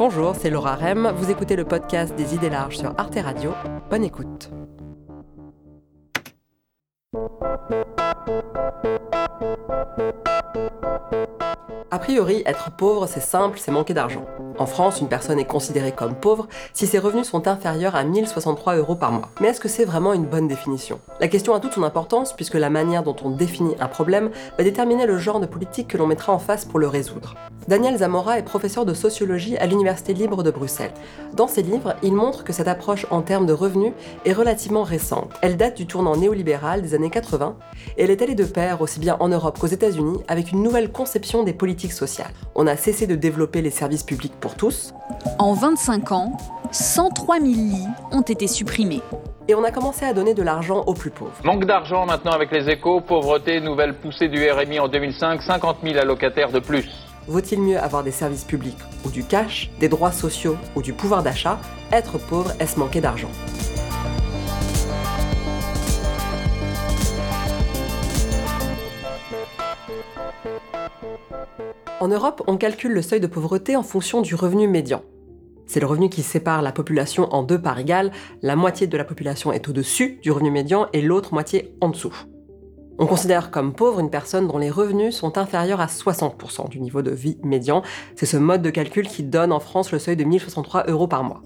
Bonjour, c'est Laura Rem. Vous écoutez le podcast des idées larges sur Arte Radio. Bonne écoute. A priori, être pauvre, c'est simple, c'est manquer d'argent. En France, une personne est considérée comme pauvre si ses revenus sont inférieurs à 1063 euros par mois. Mais est-ce que c'est vraiment une bonne définition? La question a toute son importance puisque la manière dont on définit un problème va déterminer le genre de politique que l'on mettra en face pour le résoudre. Daniel Zamora est professeur de sociologie à l'Université libre de Bruxelles. Dans ses livres, il montre que cette approche en termes de revenus est relativement récente. Elle date du tournant néolibéral des années 80 et elle est allée de pair aussi bien en Europe qu'aux États-Unis avec une nouvelle conception des politiques sociales. On a cessé de développer les services publics pour tous. En 25 ans, 103 000 lits ont été supprimés. Et on a commencé à donner de l'argent aux plus pauvres. Manque d'argent maintenant avec les échos, pauvreté, nouvelle poussée du RMI en 2005, 50 000 allocataires de plus. Vaut-il mieux avoir des services publics ou du cash, des droits sociaux ou du pouvoir d'achat? Être pauvre, est-ce manquer d'argent? En Europe, on calcule le seuil de pauvreté en fonction du revenu médian. C'est le revenu qui sépare la population en deux parts égales, la moitié de la population est au-dessus du revenu médian et l'autre moitié en dessous. On considère comme pauvre une personne dont les revenus sont inférieurs à 60% du niveau de vie médian. C'est ce mode de calcul qui donne en France le seuil de 1063 euros par mois.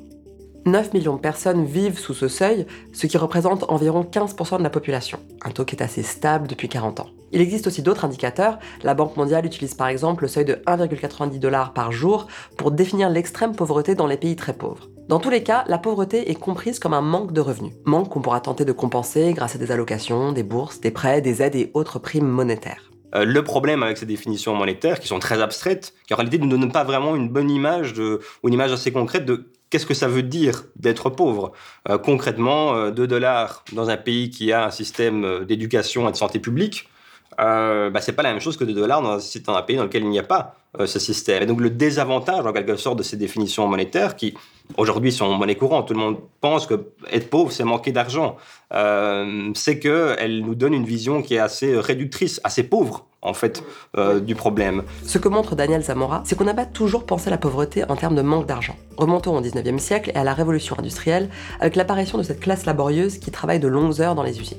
9 millions de personnes vivent sous ce seuil, ce qui représente environ 15% de la population, un taux qui est assez stable depuis 40 ans. Il existe aussi d'autres indicateurs. La Banque mondiale utilise par exemple le seuil de 1,90 dollars par jour pour définir l'extrême pauvreté dans les pays très pauvres. Dans tous les cas, la pauvreté est comprise comme un manque de revenus. Manque qu'on pourra tenter de compenser grâce à des allocations, des bourses, des prêts, des aides et autres primes monétaires. Euh, le problème avec ces définitions monétaires, qui sont très abstraites, qui en réalité ne donnent pas vraiment une bonne image une image assez concrète de qu'est-ce que ça veut dire d'être pauvre euh, Concrètement, 2 euh, dollars dans un pays qui a un système d'éducation et de santé publique, euh, bah, c'est pas la même chose que 2 dollars dans, un pays dans lequel il n'y a pas ce système. Et donc le désavantage, en quelque sorte, de ces définitions monétaires, qui aujourd'hui sont monnaie courante, tout le monde pense que être pauvre, c'est manquer d'argent, c'est qu'elles nous donnent une vision qui est assez réductrice, assez pauvre en fait euh, du problème. Ce que montre Daniel Zamora, c'est qu'on n'a pas toujours pensé à la pauvreté en termes de manque d'argent. Remontons au 19e siècle et à la révolution industrielle avec l'apparition de cette classe laborieuse qui travaille de longues heures dans les usines.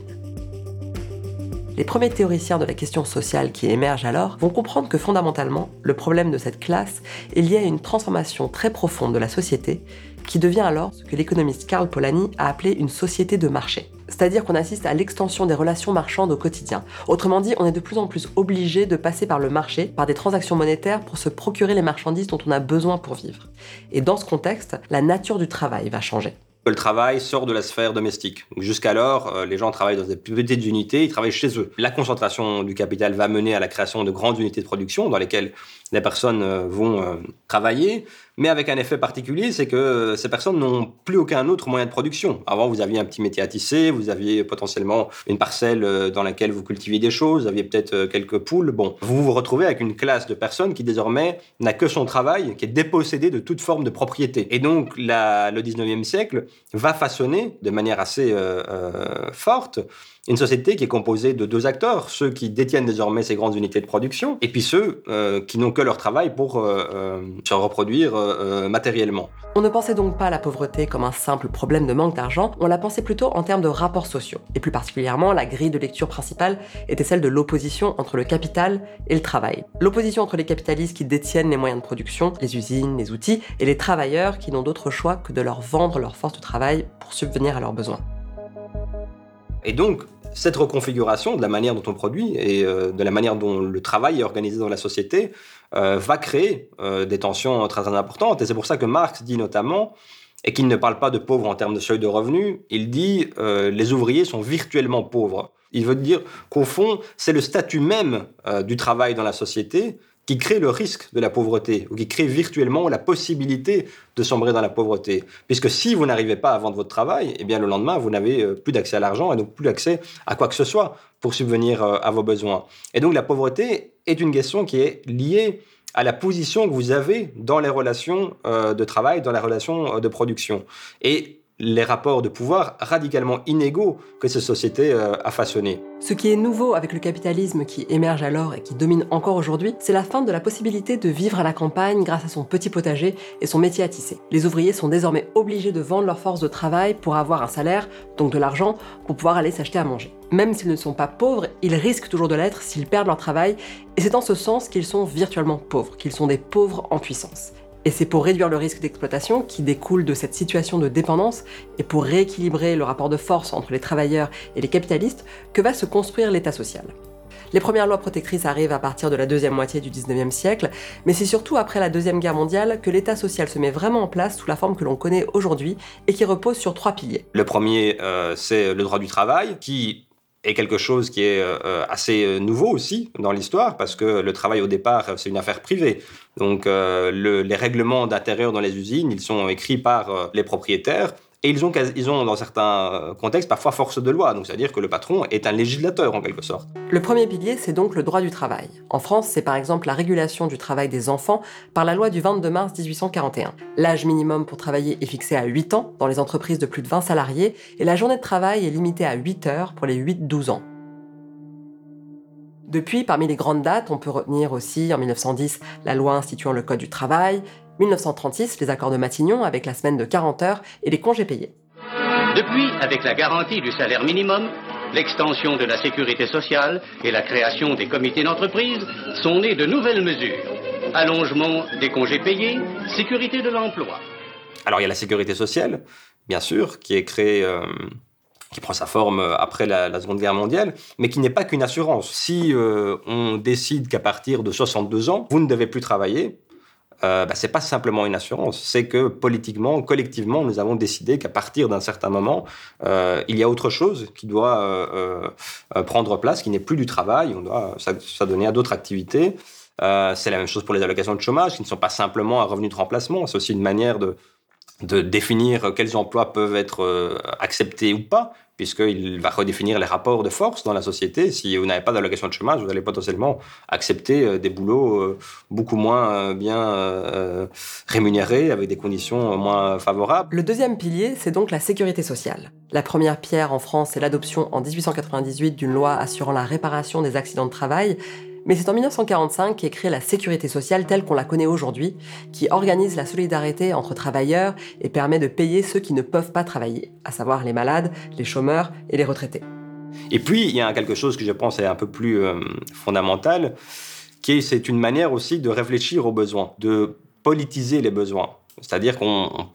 Les premiers théoriciens de la question sociale qui émergent alors vont comprendre que fondamentalement, le problème de cette classe est lié à une transformation très profonde de la société qui devient alors ce que l'économiste Karl Polanyi a appelé une société de marché. C'est-à-dire qu'on assiste à l'extension des relations marchandes au quotidien. Autrement dit, on est de plus en plus obligé de passer par le marché, par des transactions monétaires pour se procurer les marchandises dont on a besoin pour vivre. Et dans ce contexte, la nature du travail va changer le travail sort de la sphère domestique. Jusqu'alors, euh, les gens travaillent dans des petites unités, ils travaillent chez eux. La concentration du capital va mener à la création de grandes unités de production dans lesquelles les personnes euh, vont euh, travailler, mais avec un effet particulier, c'est que ces personnes n'ont plus aucun autre moyen de production. Avant, vous aviez un petit métier à tisser, vous aviez potentiellement une parcelle dans laquelle vous cultiviez des choses, vous aviez peut-être quelques poules. Bon, vous vous retrouvez avec une classe de personnes qui désormais n'a que son travail, qui est dépossédée de toute forme de propriété. Et donc, la, le 19e siècle va façonner de manière assez euh, euh, forte une société qui est composée de deux acteurs, ceux qui détiennent désormais ces grandes unités de production, et puis ceux euh, qui n'ont que leur travail pour se reproduire matériellement. On ne pensait donc pas la pauvreté comme un simple problème de manque d'argent, on la pensait plutôt en termes de rapports sociaux. Et plus particulièrement, la grille de lecture principale était celle de l'opposition entre le capital et le travail. L'opposition entre les capitalistes qui détiennent les moyens de production, les usines, les outils, et les travailleurs qui n'ont d'autre choix que de leur vendre leur force de travail pour subvenir à leurs besoins. Et donc, cette reconfiguration de la manière dont on produit et euh, de la manière dont le travail est organisé dans la société euh, va créer euh, des tensions très, importantes. Et c'est pour ça que Marx dit notamment, et qu'il ne parle pas de pauvres en termes de seuil de revenus, il dit les ouvriers sont virtuellement pauvres. Il veut dire qu'au fond, c'est le statut même du travail dans la société qui crée le risque de la pauvreté, ou qui crée virtuellement la possibilité de sombrer dans la pauvreté. Puisque si vous n'arrivez pas à vendre votre travail, eh bien le lendemain, vous n'avez euh, plus d'accès à l'argent et donc plus d'accès à quoi que ce soit pour subvenir euh, à vos besoins. Et donc la pauvreté est une question qui est liée à la position que vous avez dans les relations euh, de travail, dans les relations de production. Et les rapports de pouvoir radicalement inégaux que ces sociétés euh, a façonnés. Ce qui est nouveau avec le capitalisme qui émerge alors et qui domine encore aujourd'hui, c'est la fin de la possibilité de vivre à la campagne grâce à son petit potager et son métier à tisser. Les ouvriers sont désormais obligés de vendre leur force de travail pour avoir un salaire, donc de l'argent, pour pouvoir aller s'acheter à manger. Même s'ils ne sont pas pauvres, ils risquent toujours de l'être s'ils perdent leur travail, et c'est en ce sens qu'ils sont virtuellement pauvres, qu'ils sont des pauvres en puissance. Et c'est pour réduire le risque d'exploitation qui découle de cette situation de dépendance et pour rééquilibrer le rapport de force entre les travailleurs et les capitalistes que va se construire l'État social. Les premières lois protectrices arrivent à partir de la deuxième moitié du 19e siècle, mais c'est surtout après la Deuxième Guerre mondiale que l'État social se met vraiment en place sous la forme que l'on connaît aujourd'hui et qui repose sur trois piliers. Le premier, euh, c'est le droit du travail, qui est quelque chose qui est euh, assez euh, nouveau aussi dans l'histoire, parce que le travail au départ, c'est une affaire privée. Donc euh, les règlements d'intérieur dans les usines, ils sont écrits par les propriétaires. Et ils ont, ils ont, dans certains contextes, parfois force de loi. Donc, c'est-à-dire que le patron est un législateur, en quelque sorte. Le premier pilier, c'est donc le droit du travail. En France, c'est par exemple la régulation du travail des enfants par la loi du 22 mars 1841. L'âge minimum pour travailler est fixé à 8 ans dans les entreprises de plus de 20 salariés et la journée de travail est limitée à 8 heures pour les 8-12 ans. Depuis, parmi les grandes dates, on peut retenir aussi en 1910 la loi instituant le Code du travail, 1936 les accords de Matignon avec la semaine de 40 heures et les congés payés. Depuis, avec la garantie du salaire minimum, l'extension de la sécurité sociale et la création des comités d'entreprise sont nées de nouvelles mesures. Allongement des congés payés, sécurité de l'emploi. Alors il y a la sécurité sociale, bien sûr, qui est créée... Euh, qui prend sa forme euh, après la, Seconde Guerre mondiale, mais qui n'est pas qu'une assurance. Si euh, on décide qu'à partir de 62 ans, vous ne devez plus travailler, euh, bah, c'est pas simplement une assurance, c'est que politiquement, collectivement, nous avons décidé qu'à partir d'un certain moment, euh, il y a autre chose qui doit prendre place, qui n'est plus du travail, on doit s'adonner à d'autres activités. c'est la même chose pour les allocations de chômage, qui ne sont pas simplement un revenu de remplacement, c'est aussi une manière de, de définir quels emplois peuvent être acceptés ou pas, puisqu'il va redéfinir les rapports de force dans la société. Si vous n'avez pas d'allocation de chômage, vous allez potentiellement accepter euh, des boulots euh, beaucoup moins euh, bien rémunérés, avec des conditions moins favorables. Le deuxième pilier, c'est donc la sécurité sociale. La première pierre en France, c'est l'adoption en 1898 d'une loi assurant la réparation des accidents de travail mais c'est en 1945 qu'est créée la sécurité sociale telle qu'on la connaît aujourd'hui, qui organise la solidarité entre travailleurs et permet de payer ceux qui ne peuvent pas travailler, à savoir les malades, les chômeurs et les retraités. Et puis, il y a quelque chose que je pense est un peu plus euh, fondamental, qui est c'est une manière aussi de réfléchir aux besoins, de politiser les besoins. C'est-à-dire qu'on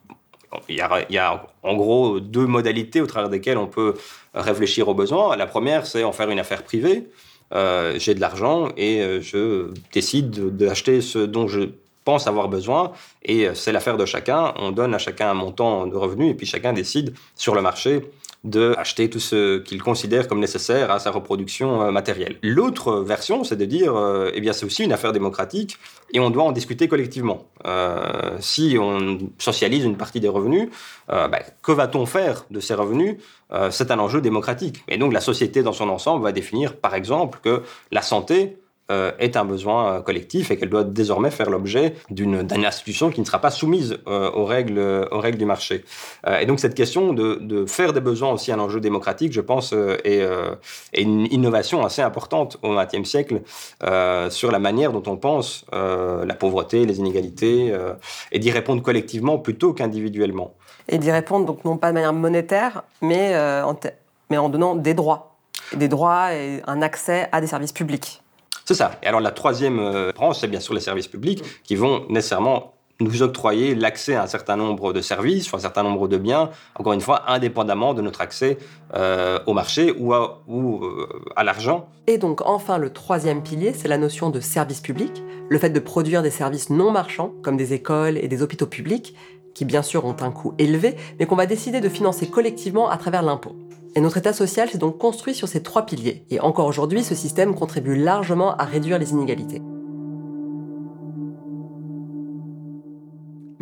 il y, a, il y, a, en gros deux modalités au travers desquelles on peut réfléchir aux besoins. La première, c'est en faire une affaire privée. Euh, j'ai de l'argent et euh, je décide d'acheter ce dont je pense avoir besoin et euh, c'est l'affaire de chacun. On donne à chacun un montant de revenus et puis chacun décide sur le marché de acheter tout ce qu'il considère comme nécessaire à sa reproduction euh, matérielle. L'autre version, c'est de dire, euh, eh bien, c'est aussi une affaire démocratique et on doit en discuter collectivement. Euh, si on socialise une partie des revenus, ben, que va-t-on faire de ces revenus? C'est un enjeu démocratique. Et donc la société dans son ensemble va définir, par exemple, que la santé euh, est un besoin euh, collectif et qu'elle doit désormais faire l'objet d'une institution qui ne sera pas soumise euh, aux, règles, aux règles du marché. et donc cette question de, faire des besoins aussi un enjeu démocratique, je pense, est, une innovation assez importante au XXe siècle sur la manière dont on pense la pauvreté, les inégalités, et d'y répondre collectivement plutôt qu'individuellement. Et d'y répondre donc non pas de manière monétaire, mais, mais en donnant des droits. Des droits et un accès à des services publics. C'est ça. Et alors la troisième euh, branche, c'est bien sûr les services publics qui vont nécessairement nous octroyer l'accès à un certain nombre de services, ou un certain nombre de biens, encore une fois, indépendamment de notre accès euh, au marché ou à, ou, euh, à l'argent. Et donc enfin, le troisième pilier, c'est la notion de service public, le fait de produire des services non marchands, comme des écoles et des hôpitaux publics, qui bien sûr ont un coût élevé, mais qu'on va décider de financer collectivement à travers l'impôt. Et notre État social s'est donc construit sur ces trois piliers, et encore aujourd'hui, ce système contribue largement à réduire les inégalités.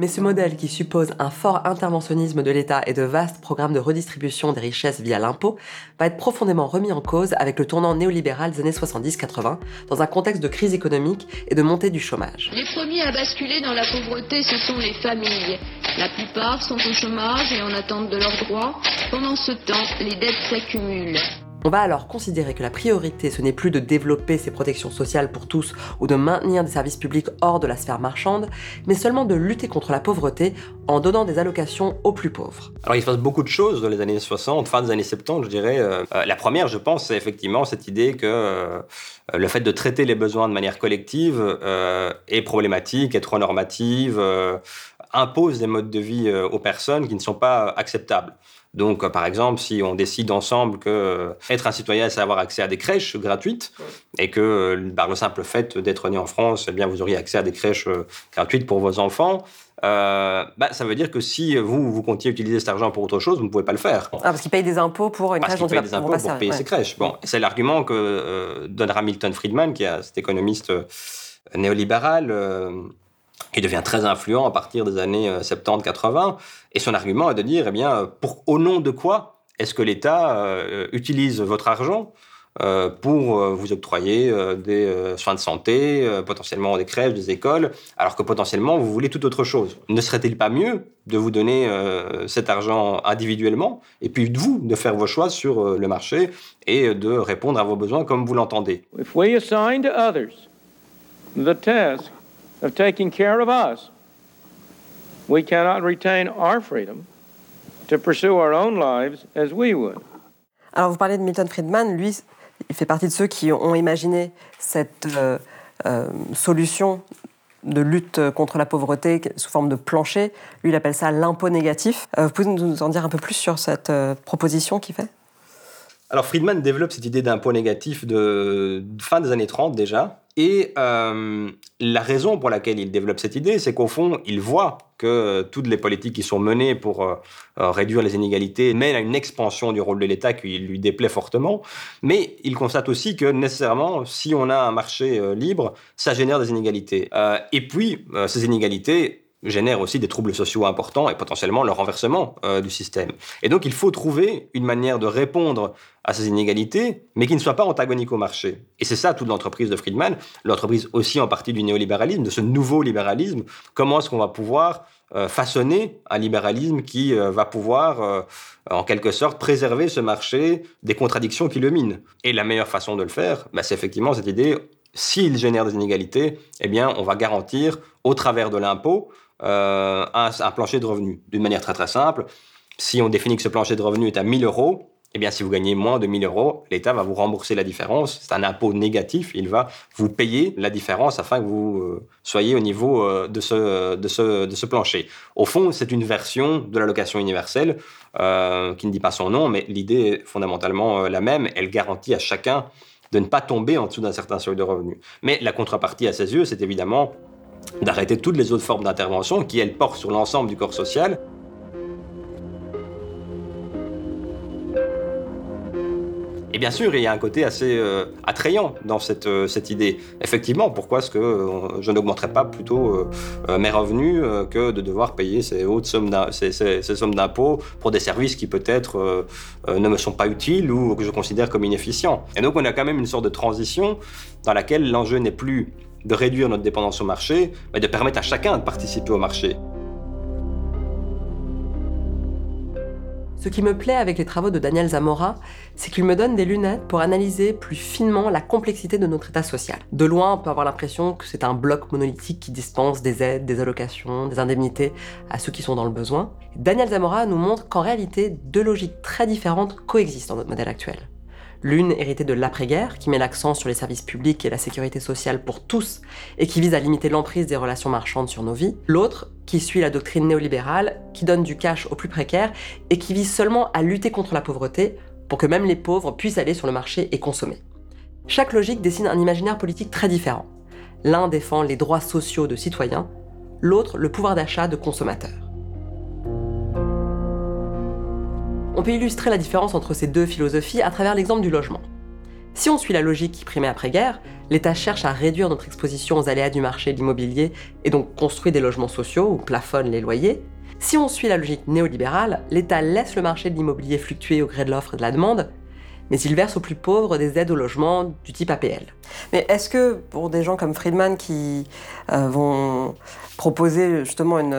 Mais ce modèle qui suppose un fort interventionnisme de l'État et de vastes programmes de redistribution des richesses via l'impôt va être profondément remis en cause avec le tournant néolibéral des années 70-80 dans un contexte de crise économique et de montée du chômage. Les premiers à basculer dans la pauvreté, ce sont les familles. La plupart sont au chômage et en attente de leurs droits. Pendant ce temps, les dettes s'accumulent. On va alors considérer que la priorité, ce n'est plus de développer ces protections sociales pour tous ou de maintenir des services publics hors de la sphère marchande, mais seulement de lutter contre la pauvreté en donnant des allocations aux plus pauvres. Alors il se passe beaucoup de choses dans les années 60, fin des années 70, je dirais. Euh, euh, la première, je pense, c'est effectivement cette idée que euh, le fait de traiter les besoins de manière collective est problématique, est trop normative, impose des modes de vie aux personnes qui ne sont pas acceptables. Donc, euh, par exemple, si on décide ensemble que euh, être un citoyen, c'est avoir accès à des crèches gratuites, et que euh, par le simple fait d'être né en France, eh bien, vous auriez accès à des crèches gratuites pour vos enfants, bah, ça veut dire que si vous, vous comptiez utiliser cet argent pour autre chose, vous ne pouvez pas le faire. Ah, parce qu'ils payent des impôts pour une parce crèche payent des impôts pour payer ces crèches. Bon, c'est l'argument que donnera Milton Friedman, qui est cet économiste néolibéral qui devient très influent à partir des années 70-80. Et son argument est de dire, eh bien, pour, au nom de quoi est-ce que l'État euh, utilise votre argent euh, pour euh, vous octroyer des soins de santé, potentiellement des crèches, des écoles, alors que potentiellement vous voulez tout autre chose? Ne serait-il pas mieux de vous donner cet argent individuellement et puis de vous de faire vos choix sur le marché et de répondre à vos besoins comme vous l'entendez? If we assign to others the task of taking care of us, we cannot retain our freedom to pursue our own lives as we would. Alors vous parlez de Milton Friedman, lui, il fait partie de ceux qui ont imaginé cette euh, euh, solution de lutte contre la pauvreté sous forme de plancher. Lui, il appelle ça l'impôt négatif. Euh, vous pouvez nous en dire un peu plus sur cette proposition qu'il fait? Alors Friedman développe cette idée d'impôt négatif de fin des années 30 déjà. Et euh, la raison pour laquelle il développe cette idée, c'est qu'au fond, il voit que toutes les politiques qui sont menées pour euh, euh, réduire les inégalités mènent à une expansion du rôle de l'État qui lui déplaît fortement. Mais il constate aussi que nécessairement, si on a un marché libre, ça génère des inégalités. et puis, ces inégalités génèrent aussi des troubles sociaux importants et potentiellement le renversement euh, du système. Et donc il faut trouver une manière de répondre à ces inégalités, mais qui ne soit pas antagonique au marché. Et c'est ça toute l'entreprise de Friedman, l'entreprise aussi en partie du néolibéralisme, de ce nouveau libéralisme. Comment est-ce qu'on va pouvoir euh, façonner un libéralisme qui euh, va pouvoir, en quelque sorte, préserver ce marché des contradictions qui le minent? Et la meilleure façon de le faire, bah, c'est effectivement cette idée, s'il génère des inégalités, eh bien, on va garantir, au travers de l'impôt, euh, un, plancher de revenus. D'une manière très très simple, si on définit que ce plancher de revenus est à 1000 euros, eh bien, si vous gagnez moins de 1000 euros, l'État va vous rembourser la différence. C'est un impôt négatif. Il va vous payer la différence afin que vous euh, soyez au niveau euh, de, ce, de, ce, de ce plancher. Au fond, c'est une version de l'allocation universelle qui ne dit pas son nom, mais l'idée est fondamentalement la même. Elle garantit à chacun de ne pas tomber en dessous d'un certain seuil de revenus. Mais la contrepartie à ses yeux, c'est évidemment d'arrêter toutes les autres formes d'intervention qui, elles, portent sur l'ensemble du corps social. Et bien sûr, il y a un côté assez euh, attrayant dans cette, euh, cette idée. Effectivement, pourquoi est-ce que euh, je n'augmenterais pas plutôt mes revenus que de devoir payer ces hautes sommes ces, ces, sommes d'impôts pour des services qui peut-être ne me sont pas utiles ou que je considère comme inefficients? Et donc on a quand même une sorte de transition dans laquelle l'enjeu n'est plus de réduire notre dépendance au marché, mais de permettre à chacun de participer au marché. Ce qui me plaît avec les travaux de Daniel Zamora, c'est qu'il me donne des lunettes pour analyser plus finement la complexité de notre état social. De loin, on peut avoir l'impression que c'est un bloc monolithique qui dispense des aides, des allocations, des indemnités à ceux qui sont dans le besoin. Daniel Zamora nous montre qu'en réalité, deux logiques très différentes coexistent dans notre modèle actuel. L'une héritée de l'après-guerre, qui met l'accent sur les services publics et la sécurité sociale pour tous, et qui vise à limiter l'emprise des relations marchandes sur nos vies. L'autre, qui suit la doctrine néolibérale, qui donne du cash aux plus précaires, et qui vise seulement à lutter contre la pauvreté, pour que même les pauvres puissent aller sur le marché et consommer. Chaque logique dessine un imaginaire politique très différent. L'un défend les droits sociaux de citoyens, l'autre le pouvoir d'achat de consommateurs. On peut illustrer la différence entre ces deux philosophies à travers l'exemple du logement. Si on suit la logique qui primait après-guerre, l'État cherche à réduire notre exposition aux aléas du marché de l'immobilier et donc construit des logements sociaux ou plafonne les loyers. Si on suit la logique néolibérale, l'État laisse le marché de l'immobilier fluctuer au gré de l'offre et de la demande, mais il verse aux plus pauvres des aides au logement du type APL. Mais est-ce que pour des gens comme Friedman qui euh, vont proposer justement une,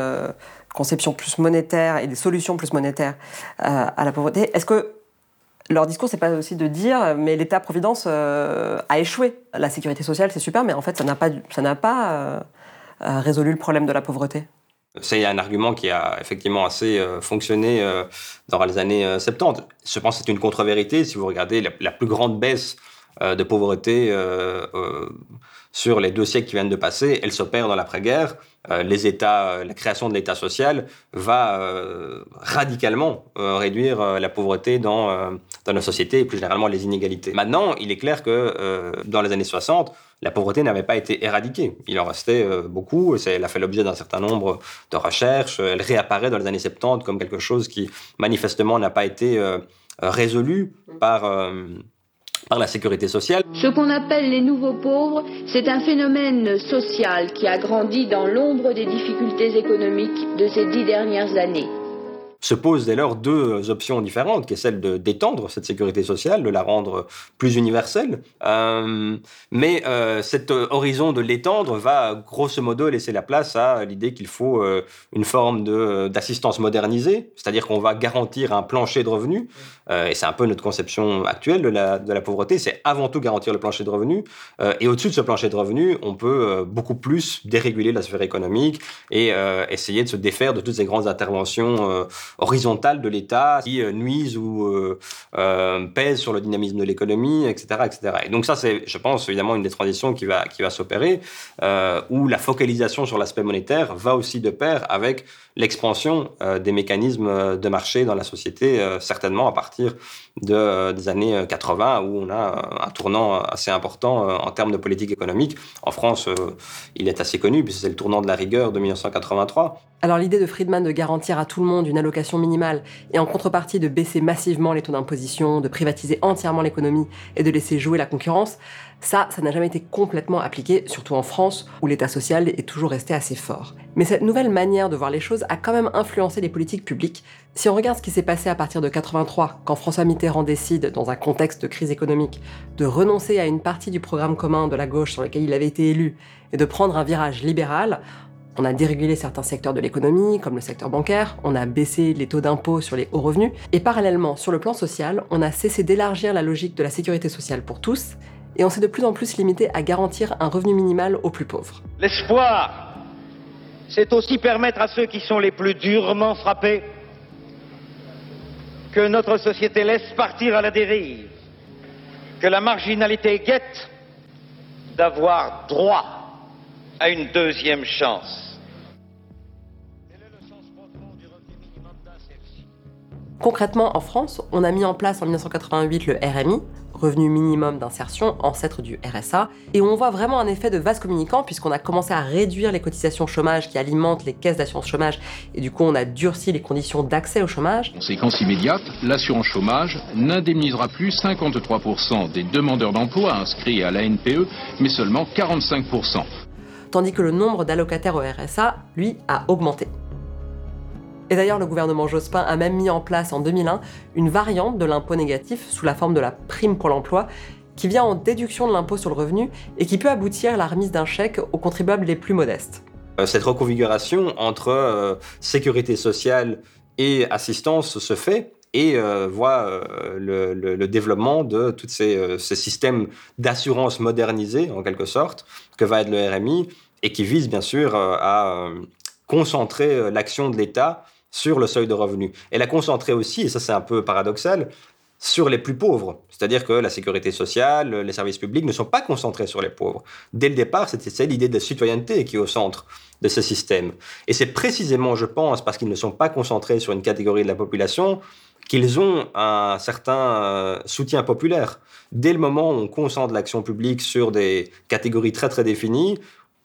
conception plus monétaire et des solutions plus monétaires à la pauvreté, est-ce que leur discours, c'est pas aussi de dire, mais l'État-providence a échoué? La sécurité sociale, c'est super, mais en fait, ça n'a pas, ça n'a pas résolu le problème de la pauvreté. C'est un argument qui a effectivement assez fonctionné dans les années 70. Je pense que c'est une contre-vérité. Si vous regardez la, plus grande baisse de pauvreté sur les deux siècles qui viennent de passer, elle s'opère dans l'après-guerre. Euh, les États, euh, la création de l'État social va euh, radicalement réduire la pauvreté dans, dans nos sociétés et plus généralement les inégalités. Maintenant, il est clair que dans les années 60, la pauvreté n'avait pas été éradiquée. Il en restait beaucoup. Elle a fait l'objet d'un certain nombre de recherches. Elle réapparaît dans les années 70 comme quelque chose qui manifestement n'a pas été résolu par la sécurité sociale. Ce qu'on appelle les nouveaux pauvres, c'est un phénomène social qui a grandi dans l'ombre des difficultés économiques de ces dix dernières années se posent dès lors deux options différentes, qui est celle de d'étendre cette sécurité sociale, de la rendre plus universelle. Euh, mais euh, cet horizon de l'étendre va grosso modo laisser la place à l'idée qu'il faut euh, une forme d'assistance modernisée, c'est-à-dire qu'on va garantir un plancher de revenus, et c'est un peu notre conception actuelle de la, de la pauvreté, c'est avant tout garantir le plancher de revenus, et au-dessus de ce plancher de revenus, on peut beaucoup plus déréguler la sphère économique et essayer de se défaire de toutes ces grandes interventions horizontales de l'État qui euh, nuisent ou euh, euh, pèsent sur le dynamisme de l'économie, etc., etc. Et donc ça, c'est, je pense, évidemment une des transitions qui va, qui va s'opérer, où la focalisation sur l'aspect monétaire va aussi de pair avec l'expansion des mécanismes de marché dans la société, certainement à partir de, des années 80, où on a un tournant assez important en termes de politique économique. En France, il est assez connu, puisque c'est le tournant de la rigueur de 1983. Alors l'idée de Friedman de garantir à tout le monde une allocation minimale et en contrepartie de baisser massivement les taux d'imposition, de privatiser entièrement l'économie et de laisser jouer la concurrence, ça, ça n'a jamais été complètement appliqué, surtout en France, où l'État social est toujours resté assez fort. Mais cette nouvelle manière de voir les choses a quand même influencé les politiques publiques. Si on regarde ce qui s'est passé à partir de 83, quand François Mitterrand décide, dans un contexte de crise économique, de renoncer à une partie du programme commun de la gauche sur lequel il avait été élu et de prendre un virage libéral, on a dérégulé certains secteurs de l'économie, comme le secteur bancaire, on a baissé les taux d'impôt sur les hauts revenus, et parallèlement, sur le plan social, on a cessé d'élargir la logique de la sécurité sociale pour tous, et on s'est de plus en plus limité à garantir un revenu minimal aux plus pauvres. L'espoir, c'est aussi permettre à ceux qui sont les plus durement frappés que notre société laisse partir à la dérive, que la marginalité guette d'avoir droit à une deuxième chance. Concrètement, en France, on a mis en place en 1988 le RMI, revenu minimum d'insertion, ancêtre du RSA, et on voit vraiment un effet de vase communicant puisqu'on a commencé à réduire les cotisations chômage qui alimentent les caisses d'assurance chômage, et du coup on a durci les conditions d'accès au chômage. Conséquence immédiate, l'assurance chômage n'indemnisera plus 53% des demandeurs d'emploi inscrits à la NPE, mais seulement 45%. Tandis que le nombre d'allocataires au RSA, lui, a augmenté. Et d'ailleurs, le gouvernement Jospin a même mis en place en 2001 une variante de l'impôt négatif sous la forme de la prime pour l'emploi qui vient en déduction de l'impôt sur le revenu et qui peut aboutir à la remise d'un chèque aux contribuables les plus modestes. Euh, cette reconfiguration entre euh, sécurité sociale et assistance se fait et euh, voit le, développement de tous ces, ces, systèmes d'assurance modernisés, en quelque sorte, que va être le RMI, et qui vise bien sûr à concentrer l'action de l'État sur le seuil de revenu. Elle a concentré aussi, et ça c'est un peu paradoxal, sur les plus pauvres. C'est-à-dire que la sécurité sociale, les services publics ne sont pas concentrés sur les pauvres. Dès le départ, c'était l'idée de citoyenneté qui est au centre de ce système. Et c'est précisément, je pense, parce qu'ils ne sont pas concentrés sur une catégorie de la population qu'ils ont un certain euh, soutien populaire. Dès le moment où on concentre l'action publique sur des catégories très très définies,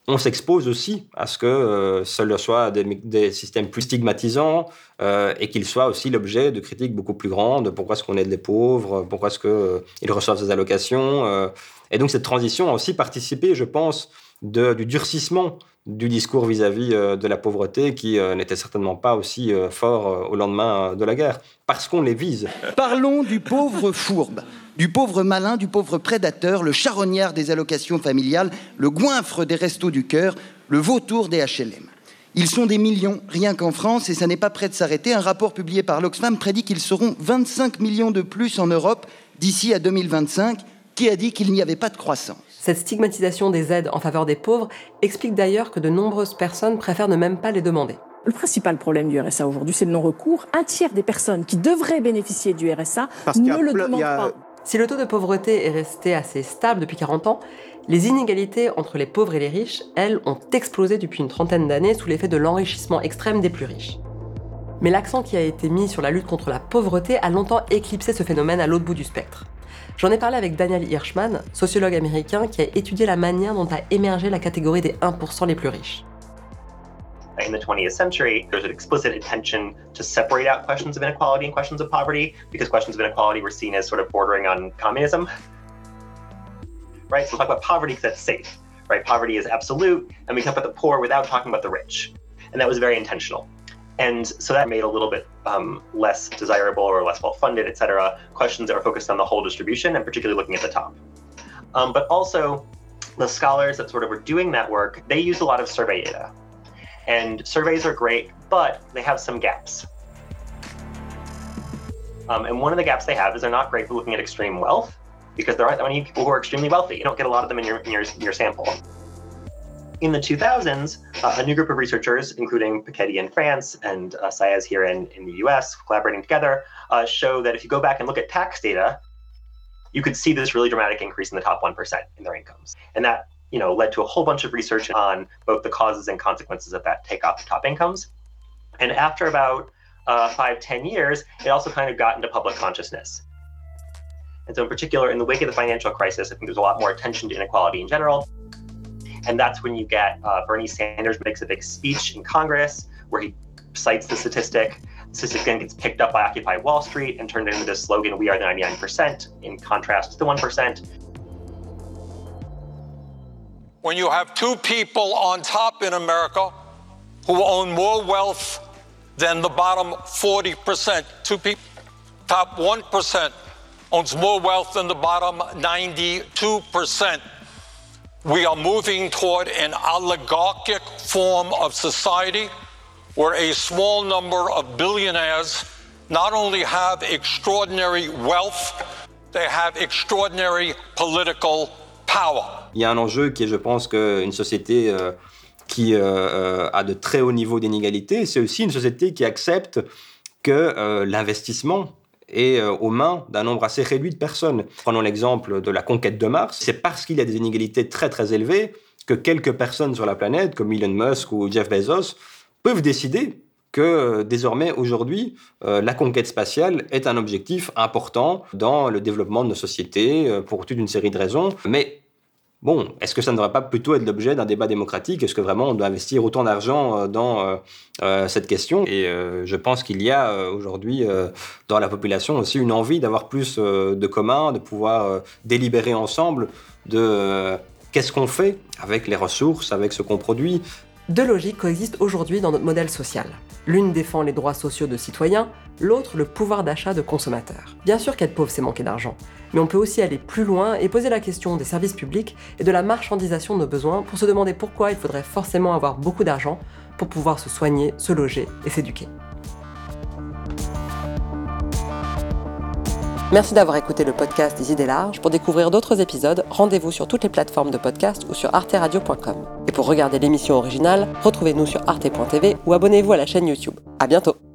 on s'expose aussi à ce que euh, ce soit des, systèmes plus stigmatisants euh, et qu'ils soient aussi l'objet de critiques beaucoup plus grandes. Pourquoi est-ce qu'on aide les pauvres? Pourquoi est-ce qu'ils euh, reçoivent ces allocations euh? Et donc cette transition a aussi participé, je pense, du durcissement du discours vis-à-vis de la pauvreté qui n'était certainement pas aussi fort au lendemain de la guerre, parce qu'on les vise. Parlons du pauvre fourbe du pauvre malin, du pauvre prédateur, le charognard des allocations familiales, le goinfre des restos du cœur, le vautour des HLM. Ils sont des millions, rien qu'en France, et ça n'est pas prêt de s'arrêter. Un rapport publié par l'Oxfam prédit qu'ils seront 25 millions de plus en Europe d'ici à 2025. Qui a dit qu'il n'y avait pas de croissance? Cette stigmatisation des aides en faveur des pauvres explique d'ailleurs que de nombreuses personnes préfèrent ne même pas les demander. Le principal problème du RSA aujourd'hui, c'est le non-recours. Un tiers des personnes qui devraient bénéficier du RSA ne le demandent pas. Si le taux de pauvreté est resté assez stable depuis 40 ans, les inégalités entre les pauvres et les riches, elles, ont explosé depuis une trentaine d'années sous l'effet de l'enrichissement extrême des plus riches. Mais l'accent qui a été mis sur la lutte contre la pauvreté a longtemps éclipsé ce phénomène à l'autre bout du spectre. J'en ai parlé avec Daniel Hirschman, sociologue américain qui a étudié la manière dont a émergé la catégorie des 1% les plus riches. in the 20th century, there's an explicit intention to separate out questions of inequality and questions of poverty because questions of inequality were seen as sort of bordering on communism. Right? So we'll talk about poverty because that's safe. Right? Poverty is absolute, and we talk about the poor without talking about the rich. And that was very intentional. And so that made a little bit um, less desirable or less well funded, et cetera, questions that were focused on the whole distribution and particularly looking at the top. Um, but also, the scholars that sort of were doing that work, they used a lot of survey data. And surveys are great, but they have some gaps. Um, and one of the gaps they have is they're not great for looking at extreme wealth because there aren't that many people who are extremely wealthy. You don't get a lot of them in your, in your, in your sample. In the 2000s, uh, a new group of researchers, including Piketty in France and uh, Saez here in, in the US, collaborating together, uh, show that if you go back and look at tax data, you could see this really dramatic increase in the top 1% in their incomes. And that you know, led to a whole bunch of research on both the causes and consequences of that take off top incomes. And after about uh, five, ten years, it also kind of got into public consciousness. And so, in particular, in the wake of the financial crisis, I think there's a lot more attention to inequality in general. And that's when you get uh, Bernie Sanders makes a big speech in Congress where he cites the statistic. The statistic then gets picked up by Occupy Wall Street and turned into this slogan, We are the 99%, in contrast to the 1%. when you have two people on top in America who own more wealth than the bottom 40%. Two people, top 1% owns more wealth than the bottom 92%. We are moving toward an oligarchic form of society where a small number of billionaires not only have extraordinary wealth, they have extraordinary political Il y a un enjeu qui est, je pense, qu'une société euh, qui euh, euh, a de très hauts niveaux d'inégalité, c'est aussi une société qui accepte que l'investissement est aux mains d'un nombre assez réduit de personnes. Prenons l'exemple de la conquête de Mars. C'est parce qu'il y a des inégalités très très élevées que quelques personnes sur la planète, comme Elon Musk ou Jeff Bezos, peuvent décider que désormais, aujourd'hui, la conquête spatiale est un objectif important dans le développement de nos sociétés pour toute une série de raisons. Mais Bon, est-ce que ça ne devrait pas plutôt être l'objet d'un débat démocratique? Est-ce que vraiment on doit investir autant d'argent euh, dans euh, euh, cette question? Et je pense qu'il y a aujourd'hui dans la population aussi une envie d'avoir plus de communs, de pouvoir délibérer ensemble de qu'est-ce qu'on fait avec les ressources, avec ce qu'on produit? Deux logiques coexistent aujourd'hui dans notre modèle social. L'une défend les droits sociaux de citoyens, l'autre le pouvoir d'achat de consommateurs. Bien sûr qu'être pauvre, c'est manquer d'argent, mais on peut aussi aller plus loin et poser la question des services publics et de la marchandisation de nos besoins pour se demander pourquoi il faudrait forcément avoir beaucoup d'argent pour pouvoir se soigner, se loger et s'éduquer. Merci d'avoir écouté le podcast des idées larges. Pour découvrir d'autres épisodes, rendez-vous sur toutes les plateformes de podcast ou sur arteradio.com. Et pour regarder l'émission originale, retrouvez-nous sur arte.tv ou abonnez-vous à la chaîne YouTube. À bientôt!